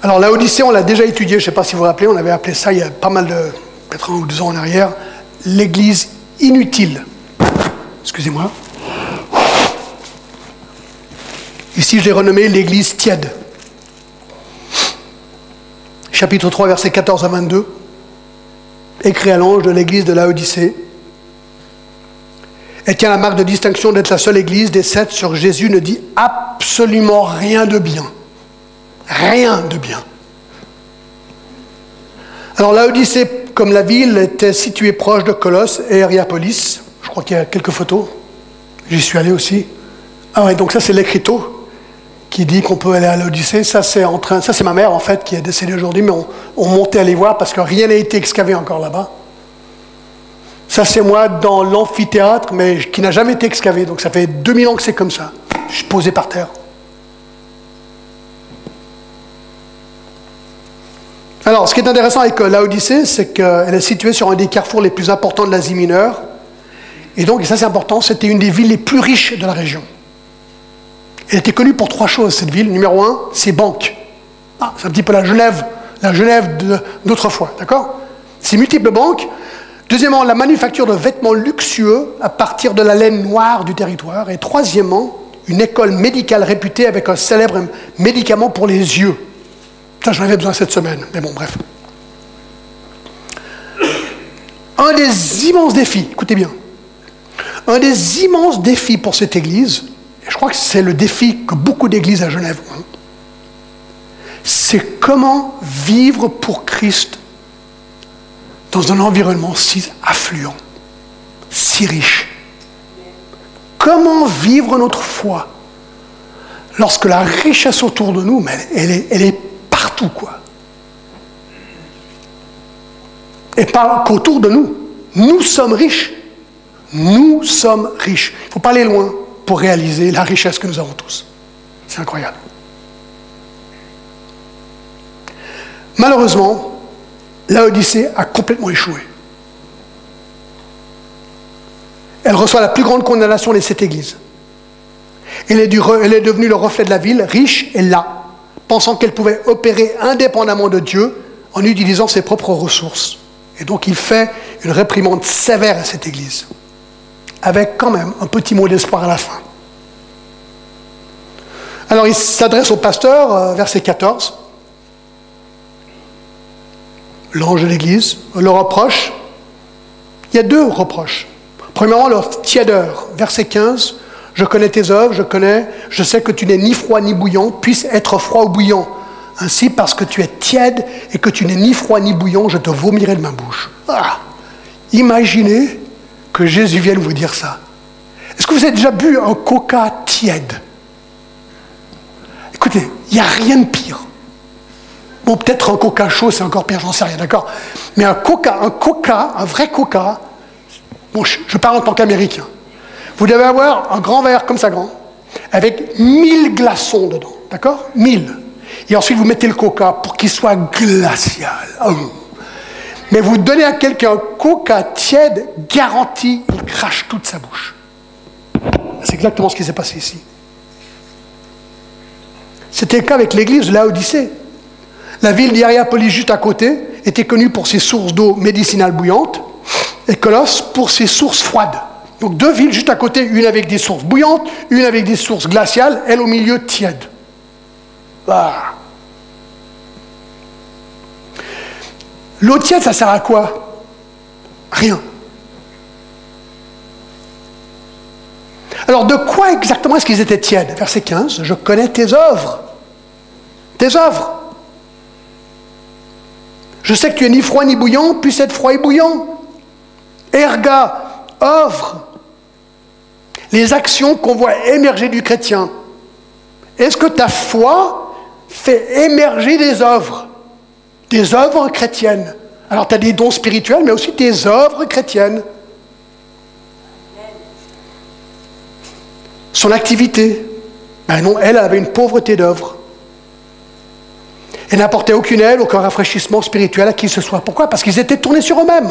A: Alors la Odyssée, on l'a déjà étudié, je ne sais pas si vous vous rappelez, on avait appelé ça il y a pas mal de, peut-être un ou deux ans en arrière, l'église inutile. Excusez-moi. Ici, je l'ai renommé l'église tiède. Chapitre 3, versets 14 à 22. Écrit à l'ange de l'église de Laodicée. Elle tient la marque de distinction d'être la seule église des sept sur Jésus ne dit absolument rien de bien. Rien de bien. Alors Laodicée, comme la ville, était située proche de Colosse et Hierapolis. Je crois qu'il y a quelques photos. J'y suis allé aussi. Ah ouais, donc ça c'est l'écriteau qui dit qu'on peut aller à l'Odyssée. Ça, c'est en train, ça, c'est ma mère, en fait, qui est décédée aujourd'hui, mais on, on montait à voir parce que rien n'a été excavé encore là-bas. Ça, c'est moi dans l'amphithéâtre, mais qui n'a jamais été excavé. Donc, ça fait 2000 ans que c'est comme ça. Je suis posé par terre. Alors, ce qui est intéressant avec euh, l'Odyssée, c'est qu'elle est située sur un des carrefours les plus importants de l'Asie mineure. Et donc, et ça c'est important, c'était une des villes les plus riches de la région. Elle était connue pour trois choses, cette ville. Numéro un, ses banques. Ah, c'est un petit peu la Genève, la Genève d'autrefois, d'accord? Ses multiples banques. Deuxièmement, la manufacture de vêtements luxueux à partir de la laine noire du territoire. Et troisièmement, une école médicale réputée avec un célèbre médicament pour les yeux. Ça, j'en avais besoin cette semaine, mais bon, bref. Un des immenses défis, écoutez bien, un des immenses défis pour cette Église, je crois que c'est le défi que beaucoup d'églises à Genève ont. C'est comment vivre pour Christ dans un environnement si affluent, si riche. Comment vivre notre foi lorsque la richesse autour de nous, elle, elle est quoi. Et pas qu'autour de nous. Nous sommes riches. Nous sommes riches. Il ne faut pas aller loin pour réaliser la richesse que nous avons tous. C'est incroyable. Malheureusement, l'Odyssée a complètement échoué. Elle reçoit la plus grande condamnation de cette église. Elle est, elle est devenue le reflet de la ville, riche et là, pensant qu'elle pouvait opérer indépendamment de Dieu en utilisant ses propres ressources. Et donc il fait une réprimande sévère à cette église, avec quand même un petit mot d'espoir à la fin. Alors il s'adresse au pasteur, euh, verset 14. L'ange de l'église le reproche. Il y a deux reproches. Premièrement, leur tièdeur, verset 15. Je connais tes œuvres, je connais, je sais que tu n'es ni froid ni bouillant, puisse être froid ou bouillant. Ainsi, parce que tu es tiède et que tu n'es ni froid ni bouillant, je te vomirai de ma bouche. Ah, imaginez que Jésus vienne vous dire ça. Est-ce que vous avez déjà bu un coca tiède? Écoutez, il n'y a rien de pire. Bon, peut-être un coca chaud, c'est encore pire, j'en sais rien, d'accord? Mais un coca, un coca, un vrai coca, bon, je, parle en tant qu'américain. Vous devez avoir un grand verre comme ça grand, avec mille glaçons dedans, d'accord? Mille. Et ensuite, vous mettez le coca pour qu'il soit glacial. Oh. Mais vous donnez à quelqu'un un coca tiède, garanti, il crache toute sa bouche. C'est exactement ce qui s'est passé ici. C'était le cas avec l'église de Laodicée. La ville d'Hierapolis, juste à côté, était connue pour ses sources d'eau médicinale bouillante et Colosse pour ses sources froides. Donc deux villes juste à côté, une avec des sources bouillantes, une avec des sources glaciales, elle au milieu tiède. Ah. L'eau tiède, ça sert à quoi? Rien. Alors de quoi exactement est-ce qu'ils étaient tièdes? Verset 15, je connais tes œuvres. Tes œuvres. Je sais que tu es ni froid ni bouillant, puis être froid et bouillant. Erga, œuvre. Les actions qu'on voit émerger du chrétien. Est-ce que ta foi fait émerger des œuvres Des œuvres chrétiennes? Alors tu as des dons spirituels, mais aussi des œuvres chrétiennes. Son activité. Ben non, elle avait une pauvreté d'œuvres. Elle n'apportait aucune aide, aucun rafraîchissement spirituel à qui que ce soit. Pourquoi? Parce qu'ils étaient tournés sur eux-mêmes.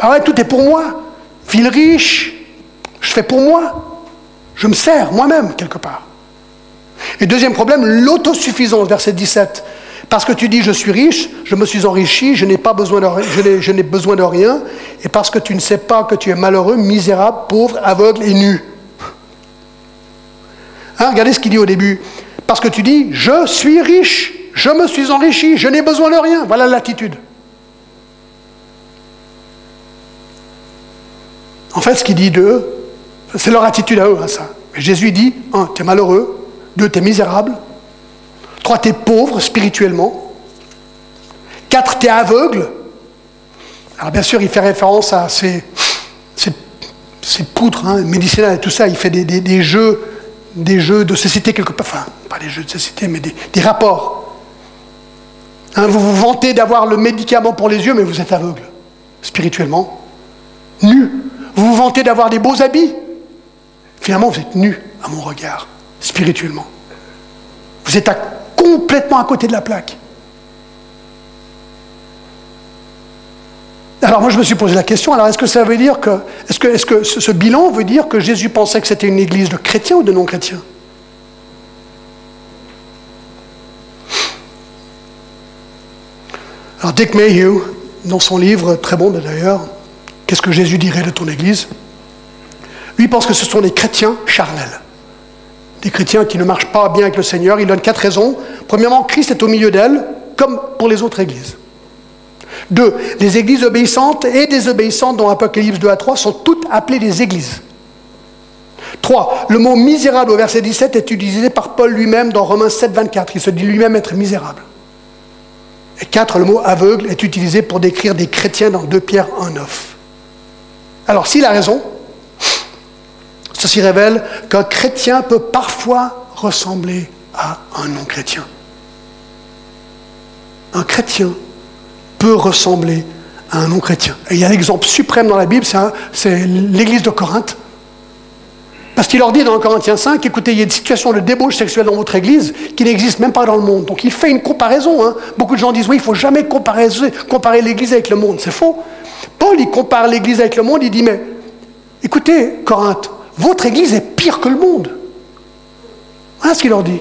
A: Ah ouais, tout est pour moi. Ville riche, je fais pour moi. Je me sers moi-même, quelque part. Et deuxième problème, l'autosuffisance, verset 17. Parce que tu dis je suis riche, je me suis enrichi, je n'ai pas besoin de, je n'ai besoin de rien, et parce que tu ne sais pas que tu es malheureux, misérable, pauvre, aveugle et nu. Hein, regardez ce qu'il dit au début. Parce que tu dis, je suis riche, je me suis enrichi, je n'ai besoin de rien. Voilà l'attitude. En fait, ce qu'il dit d'eux, c'est leur attitude à eux, hein, ça. Jésus dit, un, tu es malheureux, deux, tu es misérable, trois, tu es pauvre spirituellement, quatre, tu es aveugle. Alors bien sûr, il fait référence à ces, poudres hein, médicinales et tout ça, il fait des jeux des jeux de société quelque part, enfin, pas des jeux de société, mais des, rapports. Hein, vous vous vantez d'avoir le médicament pour les yeux, mais vous êtes aveugle, spirituellement, nu. Vous vous vantez d'avoir des beaux habits, finalement vous êtes nu à mon regard, spirituellement. Vous êtes complètement à côté de la plaque. Alors moi je me suis posé la question, alors est-ce que ça veut dire que, est-ce que, est que ce, bilan veut dire que Jésus pensait que c'était une église de chrétiens ou de non-chrétiens? Alors Dick Mayhew, dans son livre, très bon d'ailleurs, Qu'est-ce que Jésus dirait de ton église? Lui pense que ce sont des chrétiens charnels. Des chrétiens qui ne marchent pas bien avec le Seigneur. Il donne quatre raisons. Premièrement, Christ est au milieu d'elles, comme pour les autres églises. Deux, les églises obéissantes et désobéissantes dans Apocalypse 2 à 3 sont toutes appelées des églises. Trois, le mot misérable au verset 17 est utilisé par Paul lui-même dans Romains 7, 24. Il se dit lui-même être misérable. Et quatre, le mot aveugle est utilisé pour décrire des chrétiens dans 2 Pierre 1, 9. Alors s'il a raison, Ceci révèle qu'un chrétien peut parfois ressembler à un non-chrétien. Un chrétien peut ressembler à un non-chrétien. Et il y a l'exemple suprême dans la Bible, c'est l'église de Corinthe. Parce qu'il leur dit dans Corinthiens 5, écoutez, il y a une situation de débauche sexuelle dans votre église qui n'existe même pas dans le monde. Donc il fait une comparaison. Hein. Beaucoup de gens disent, oui, il ne faut jamais comparer l'église avec le monde. C'est faux. Paul, il compare l'église avec le monde, il dit, mais écoutez, Corinthe, votre église est pire que le monde. Voilà ce qu'il leur dit.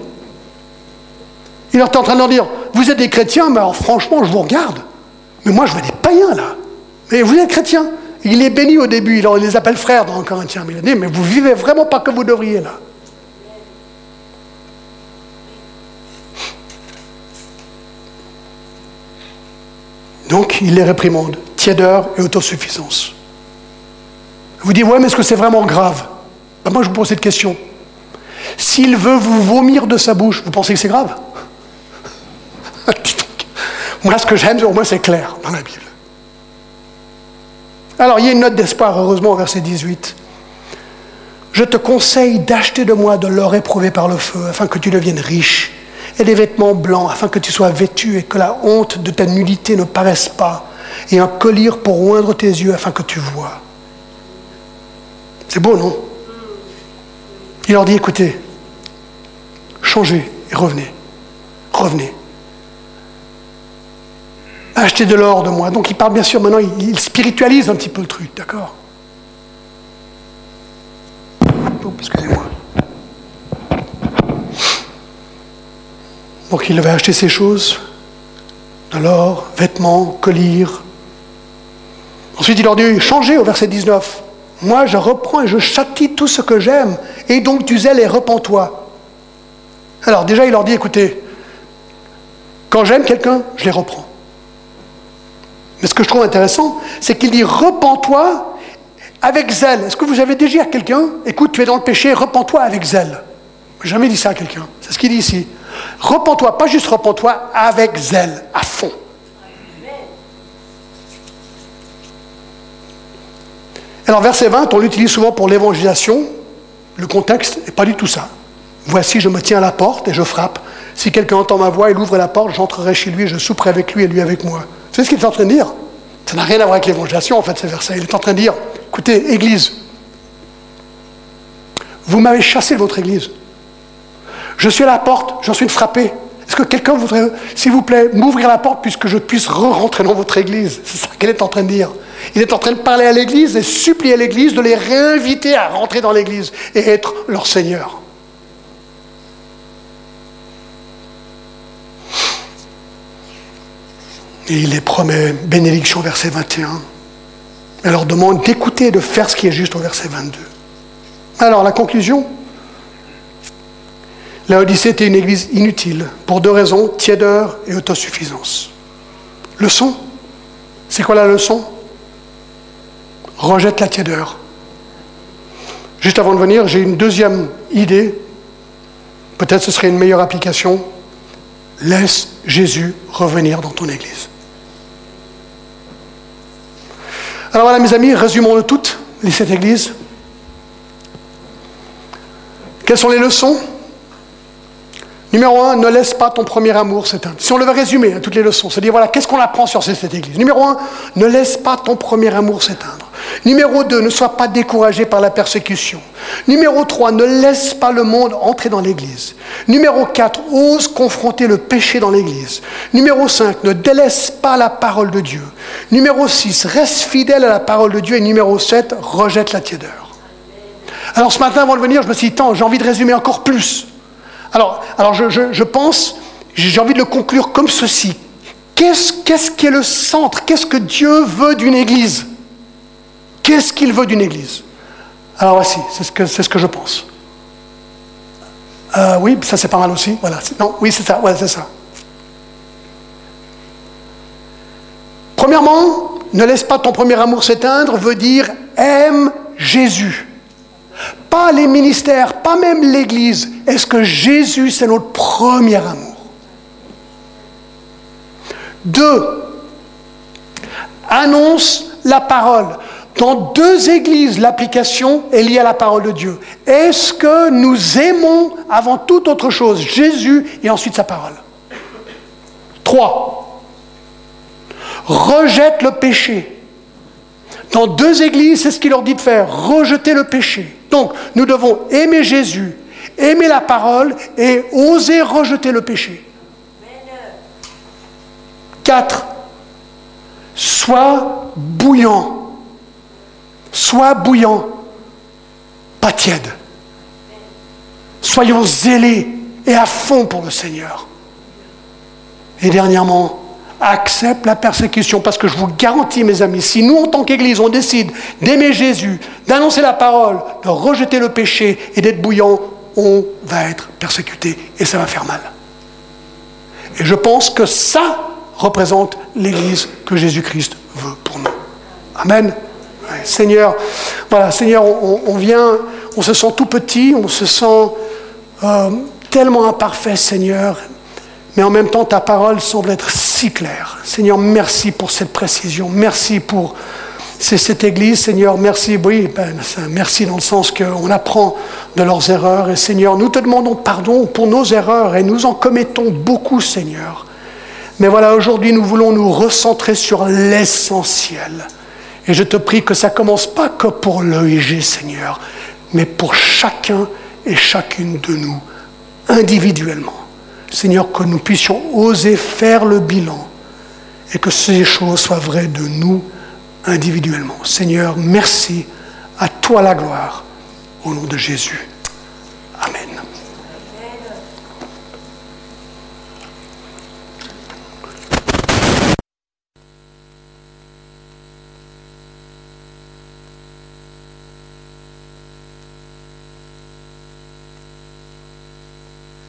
A: Il est en train de leur dire, vous êtes des chrétiens, mais alors franchement, je vous regarde. Mais moi, je vois des païens là. Mais vous êtes chrétiens. Il est béni au début, il les appelle frères dans Corinthiens. Mais il dit, mais vous vivez vraiment pas comme vous devriez là. Donc, il les réprimande. Tièdeur et autosuffisance. Vous dites, ouais, mais est-ce que c'est vraiment grave? Ben, Moi, je vous pose cette question. S'il veut vous vomir de sa bouche, vous pensez que c'est grave? Moi, ce que j'aime, au moins, c'est clair dans la Bible. Alors, il y a une note d'espoir, heureusement, au verset 18. Je te conseille d'acheter de moi de l'or éprouvé par le feu, afin que tu deviennes riche, et des vêtements blancs, afin que tu sois vêtu et que la honte de ta nudité ne paraisse pas, et un collier pour oindre tes yeux, afin que tu vois. C'est beau, non? Il leur dit, écoutez, changez et revenez. Revenez acheter de l'or de moi. Donc il parle bien sûr, maintenant il, spiritualise un petit peu le truc, d'accord? Oh, Excusez-moi. Donc il va acheter ces choses, de l'or, vêtements, colliers. Ensuite il leur dit, changez au verset 19. Moi je reprends et je châtie tout ce que j'aime, et donc tu zèle et repens-toi. Alors déjà il leur dit, écoutez, quand j'aime quelqu'un, je les reprends. Mais ce que je trouve intéressant, c'est qu'il dit repens-toi avec zèle. Est-ce que vous avez déjà dit à quelqu'un, écoute, tu es dans le péché, repens-toi avec zèle? Jamais dit ça à quelqu'un. C'est ce qu'il dit ici. Repens-toi, pas juste repens-toi, avec zèle, à fond. Alors, verset 20, on l'utilise souvent pour l'évangélisation. Le contexte n'est pas du tout ça. Voici, je me tiens à la porte et je frappe. Si quelqu'un entend ma voix, il ouvre la porte, j'entrerai chez lui, je souperai avec lui et lui avec moi. C'est ce qu'il est en train de dire? Ça n'a rien à voir avec l'évangélisation, en fait, ces versets. Il est en train de dire, écoutez, Église, vous m'avez chassé de votre Église. Je suis à la porte, j'en suis frappé. Est-ce que quelqu'un voudrait, s'il vous plaît, m'ouvrir la porte puisque je puisse re-rentrer dans votre Église? C'est ça qu'il est en train de dire. Il est en train de parler à l'Église et supplier l'Église de les réinviter à rentrer dans l'Église et être leur Seigneur. Et il les promet bénédiction verset 21. Elle leur demande d'écouter et de faire ce qui est juste au verset 22. Alors la conclusion? La Odyssée était une église inutile pour deux raisons, tièdeur et autosuffisance. Leçon? C'est quoi la leçon? Rejette la tièdeur. Juste avant de venir, j'ai une deuxième idée. Peut-être ce serait une meilleure application. Laisse Jésus revenir dans ton église. Alors voilà mes amis, résumons-le toutes, cette église. Quelles sont les leçons? Numéro un, ne laisse pas ton premier amour s'éteindre. Si on le veut résumer, hein, toutes les leçons, c'est-à-dire voilà, qu'est-ce qu'on apprend sur cette église? Numéro un, ne laisse pas ton premier amour s'éteindre. Numéro 2, ne sois pas découragé par la persécution. Numéro 3, ne laisse pas le monde entrer dans l'Église. Numéro 4, ose confronter le péché dans l'Église. Numéro 5, ne délaisse pas la parole de Dieu. Numéro 6, reste fidèle à la parole de Dieu. Et numéro 7, rejette la tiédeur. Alors ce matin, avant de venir, je me suis dit, j'ai envie de résumer encore plus. Alors, je, pense, j'ai envie de le conclure comme ceci. Qu'est-ce qu'est-ce qui est le centre? Qu'est-ce que Dieu veut d'une Église? Qu'est-ce qu'il veut d'une Église? Alors voici, c'est ce, que, je pense. Euh, oui, ça c'est pas mal aussi. Voilà. Non, oui, c'est ça. Voilà, c'est ça. Premièrement, ne laisse pas ton premier amour s'éteindre veut dire aime Jésus. Pas les ministères, pas même l'Église. Est-ce que Jésus, c'est notre premier amour? Deux, annonce la parole. Dans deux églises, l'application est liée à la parole de Dieu. Est-ce que nous aimons avant toute autre chose Jésus et ensuite sa parole? Trois, rejette le péché. Dans deux églises, c'est ce qu'il leur dit de faire, rejeter le péché. Donc, nous devons aimer Jésus, aimer la parole et oser rejeter le péché. Quatre, sois bouillant. Sois bouillant, pas tiède. Soyons zélés et à fond pour le Seigneur. Et dernièrement, accepte la persécution parce que je vous garantis, mes amis, si nous, en tant qu'Église, on décide d'aimer Jésus, d'annoncer la parole, de rejeter le péché et d'être bouillant, on va être persécuté et ça va faire mal. Et je pense que ça représente l'Église que Jésus-Christ veut pour nous. Amen. Seigneur, voilà, Seigneur, on, vient, on se sent tout petit, on se sent euh, tellement imparfait, Seigneur, mais en même temps, ta parole semble être si claire. Seigneur, merci pour cette précision, merci pour cette Église, Seigneur, merci, oui, ben, merci dans le sens qu'on apprend de leurs erreurs, et Seigneur, nous te demandons pardon pour nos erreurs, et nous en commettons beaucoup, Seigneur. Mais voilà, aujourd'hui, nous voulons nous recentrer sur l'essentiel. Et je te prie que ça commence pas que pour l'EIG, Seigneur, mais pour chacun et chacune de nous, individuellement. Seigneur, que nous puissions oser faire le bilan et que ces choses soient vraies de nous individuellement. Seigneur, merci. À toi la gloire. Au nom de Jésus.